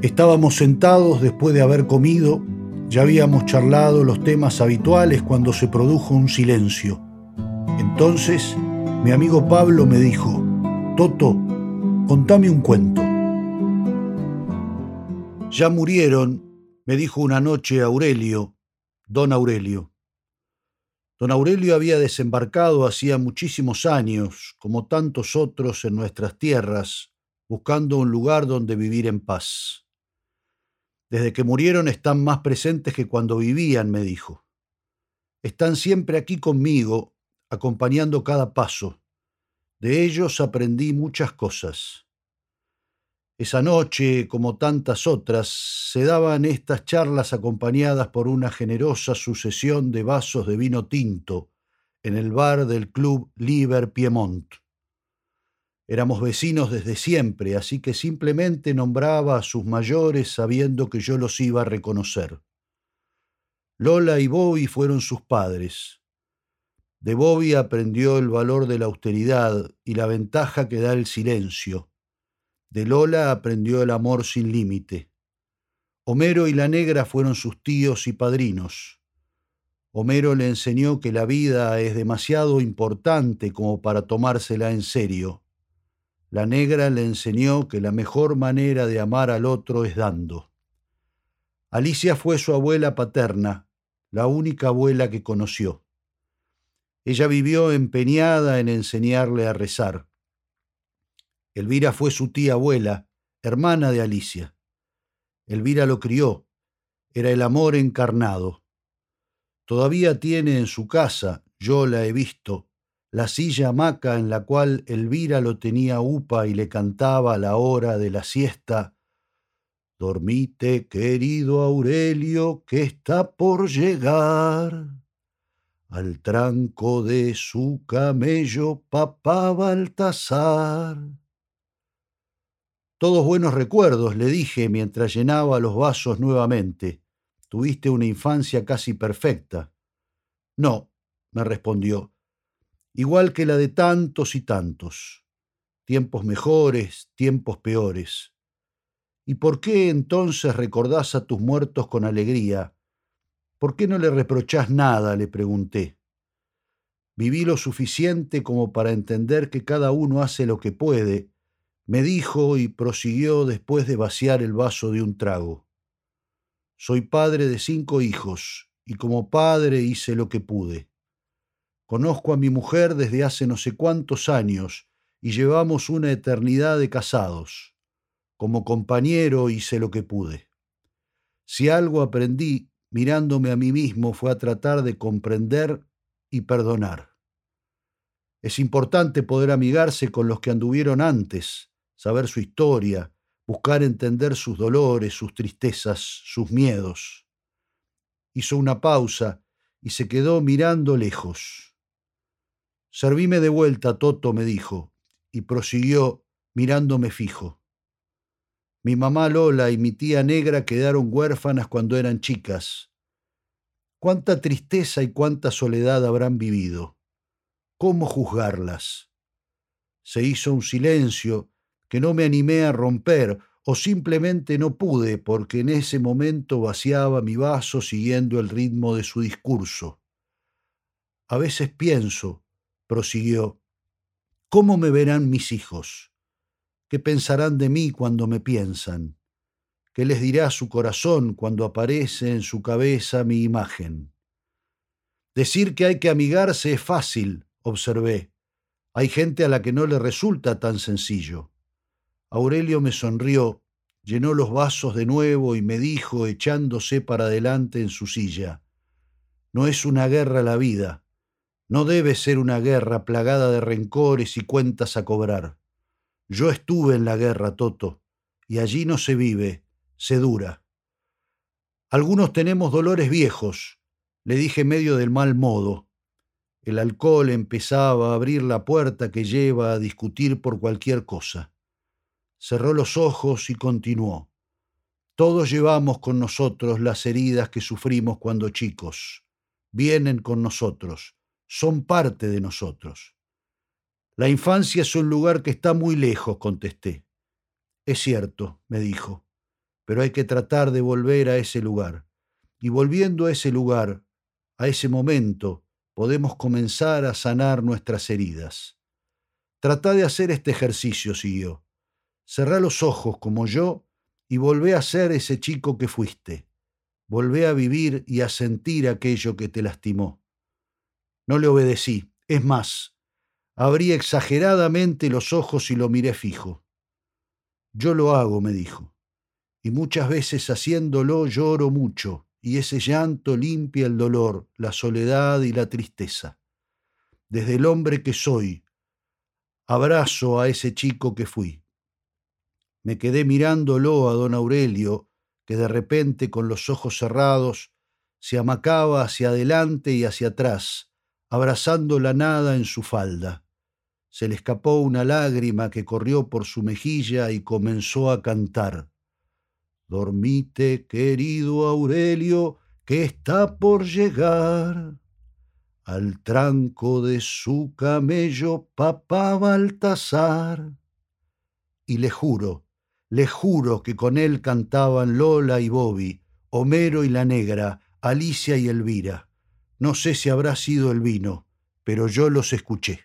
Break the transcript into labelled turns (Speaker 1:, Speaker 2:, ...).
Speaker 1: Estábamos sentados después de haber comido, ya habíamos charlado los temas habituales cuando se produjo un silencio. Entonces, mi amigo Pablo me dijo, Toto, contame un cuento. Ya murieron, me dijo una noche Aurelio, don Aurelio. Don Aurelio había desembarcado hacía muchísimos años, como tantos otros en nuestras tierras, buscando un lugar donde vivir en paz. Desde que murieron están más presentes que cuando vivían, me dijo. Están siempre aquí conmigo, acompañando cada paso. De ellos aprendí muchas cosas. Esa noche, como tantas otras, se daban estas charlas acompañadas por una generosa sucesión de vasos de vino tinto en el bar del club Liber Piemont. Éramos vecinos desde siempre, así que simplemente nombraba a sus mayores sabiendo que yo los iba a reconocer. Lola y Bobby fueron sus padres. De Bobby aprendió el valor de la austeridad y la ventaja que da el silencio. De Lola aprendió el amor sin límite. Homero y la negra fueron sus tíos y padrinos. Homero le enseñó que la vida es demasiado importante como para tomársela en serio la negra le enseñó que la mejor manera de amar al otro es dando. Alicia fue su abuela paterna, la única abuela que conoció. Ella vivió empeñada en enseñarle a rezar. Elvira fue su tía abuela, hermana de Alicia. Elvira lo crió, era el amor encarnado. Todavía tiene en su casa, yo la he visto, la silla hamaca en la cual Elvira lo tenía upa y le cantaba a la hora de la siesta. Dormite, querido Aurelio, que está por llegar al tranco de su camello papá Baltasar. Todos buenos recuerdos, le dije mientras llenaba los vasos nuevamente. Tuviste una infancia casi perfecta. No, me respondió igual que la de tantos y tantos, tiempos mejores, tiempos peores. ¿Y por qué entonces recordás a tus muertos con alegría? ¿Por qué no le reprochás nada? le pregunté. Viví lo suficiente como para entender que cada uno hace lo que puede, me dijo y prosiguió después de vaciar el vaso de un trago. Soy padre de cinco hijos, y como padre hice lo que pude. Conozco a mi mujer desde hace no sé cuántos años y llevamos una eternidad de casados. Como compañero hice lo que pude. Si algo aprendí mirándome a mí mismo fue a tratar de comprender y perdonar. Es importante poder amigarse con los que anduvieron antes, saber su historia, buscar entender sus dolores, sus tristezas, sus miedos. Hizo una pausa y se quedó mirando lejos. Servime de vuelta, Toto, me dijo, y prosiguió mirándome fijo. Mi mamá Lola y mi tía negra quedaron huérfanas cuando eran chicas. Cuánta tristeza y cuánta soledad habrán vivido. ¿Cómo juzgarlas? Se hizo un silencio que no me animé a romper o simplemente no pude porque en ese momento vaciaba mi vaso siguiendo el ritmo de su discurso. A veces pienso, prosiguió, ¿cómo me verán mis hijos? ¿Qué pensarán de mí cuando me piensan? ¿Qué les dirá su corazón cuando aparece en su cabeza mi imagen? Decir que hay que amigarse es fácil, observé. Hay gente a la que no le resulta tan sencillo. Aurelio me sonrió, llenó los vasos de nuevo y me dijo, echándose para adelante en su silla, No es una guerra la vida, no debe ser una guerra plagada de rencores y cuentas a cobrar. Yo estuve en la guerra, Toto, y allí no se vive, se dura. Algunos tenemos dolores viejos, le dije medio del mal modo. El alcohol empezaba a abrir la puerta que lleva a discutir por cualquier cosa. Cerró los ojos y continuó. Todos llevamos con nosotros las heridas que sufrimos cuando chicos. Vienen con nosotros son parte de nosotros. La infancia es un lugar que está muy lejos, contesté. Es cierto, me dijo, pero hay que tratar de volver a ese lugar. Y volviendo a ese lugar, a ese momento, podemos comenzar a sanar nuestras heridas. Trata de hacer este ejercicio, siguió. Cerrá los ojos como yo y volvé a ser ese chico que fuiste. Volvé a vivir y a sentir aquello que te lastimó. No le obedecí. Es más, abrí exageradamente los ojos y lo miré fijo. Yo lo hago, me dijo, y muchas veces haciéndolo lloro mucho, y ese llanto limpia el dolor, la soledad y la tristeza. Desde el hombre que soy, abrazo a ese chico que fui. Me quedé mirándolo a don Aurelio, que de repente con los ojos cerrados se amacaba hacia adelante y hacia atrás, abrazando la nada en su falda. Se le escapó una lágrima que corrió por su mejilla y comenzó a cantar. Dormite, querido Aurelio, que está por llegar al tranco de su camello papá Baltasar. Y le juro, le juro que con él cantaban Lola y Bobby, Homero y la negra, Alicia y Elvira. No sé si habrá sido el vino, pero yo los escuché.